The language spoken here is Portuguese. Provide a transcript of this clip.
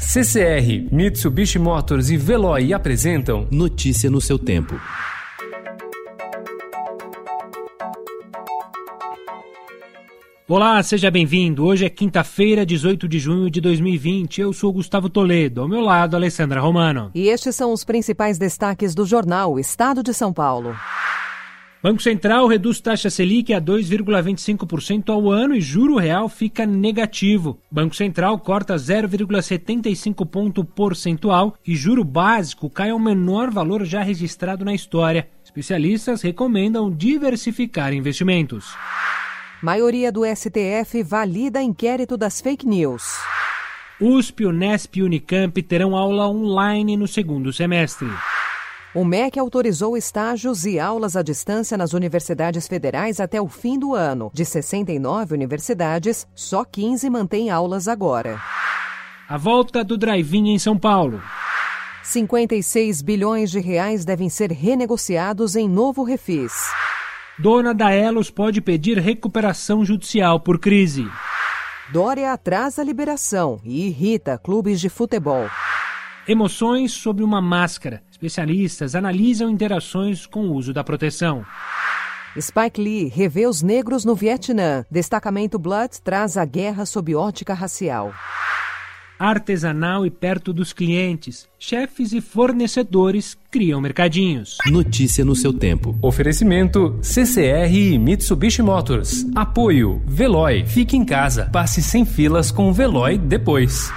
CCR, Mitsubishi Motors e Veloy apresentam Notícia no seu tempo. Olá, seja bem-vindo. Hoje é quinta-feira, 18 de junho de 2020. Eu sou Gustavo Toledo. Ao meu lado, Alessandra Romano. E estes são os principais destaques do jornal Estado de São Paulo. Banco Central reduz taxa Selic a 2,25% ao ano e juro real fica negativo. Banco Central corta 0,75 ponto percentual e juro básico cai ao menor valor já registrado na história. Especialistas recomendam diversificar investimentos. Maioria do STF valida inquérito das fake news. USP, Unesp e Unicamp terão aula online no segundo semestre. O MEC autorizou estágios e aulas à distância nas universidades federais até o fim do ano. De 69 universidades, só 15 mantêm aulas agora. A volta do drive-in em São Paulo. 56 bilhões de reais devem ser renegociados em novo refis. Dona da Elos pode pedir recuperação judicial por crise. Dória atrasa a liberação e irrita clubes de futebol. Emoções sobre uma máscara. Especialistas analisam interações com o uso da proteção. Spike Lee revê os negros no Vietnã. Destacamento Blood traz a guerra sob ótica racial artesanal e perto dos clientes. Chefes e fornecedores criam mercadinhos. Notícia no seu tempo. Oferecimento CCR e Mitsubishi Motors. Apoio Veloy. Fique em casa. Passe sem filas com o Veloy depois.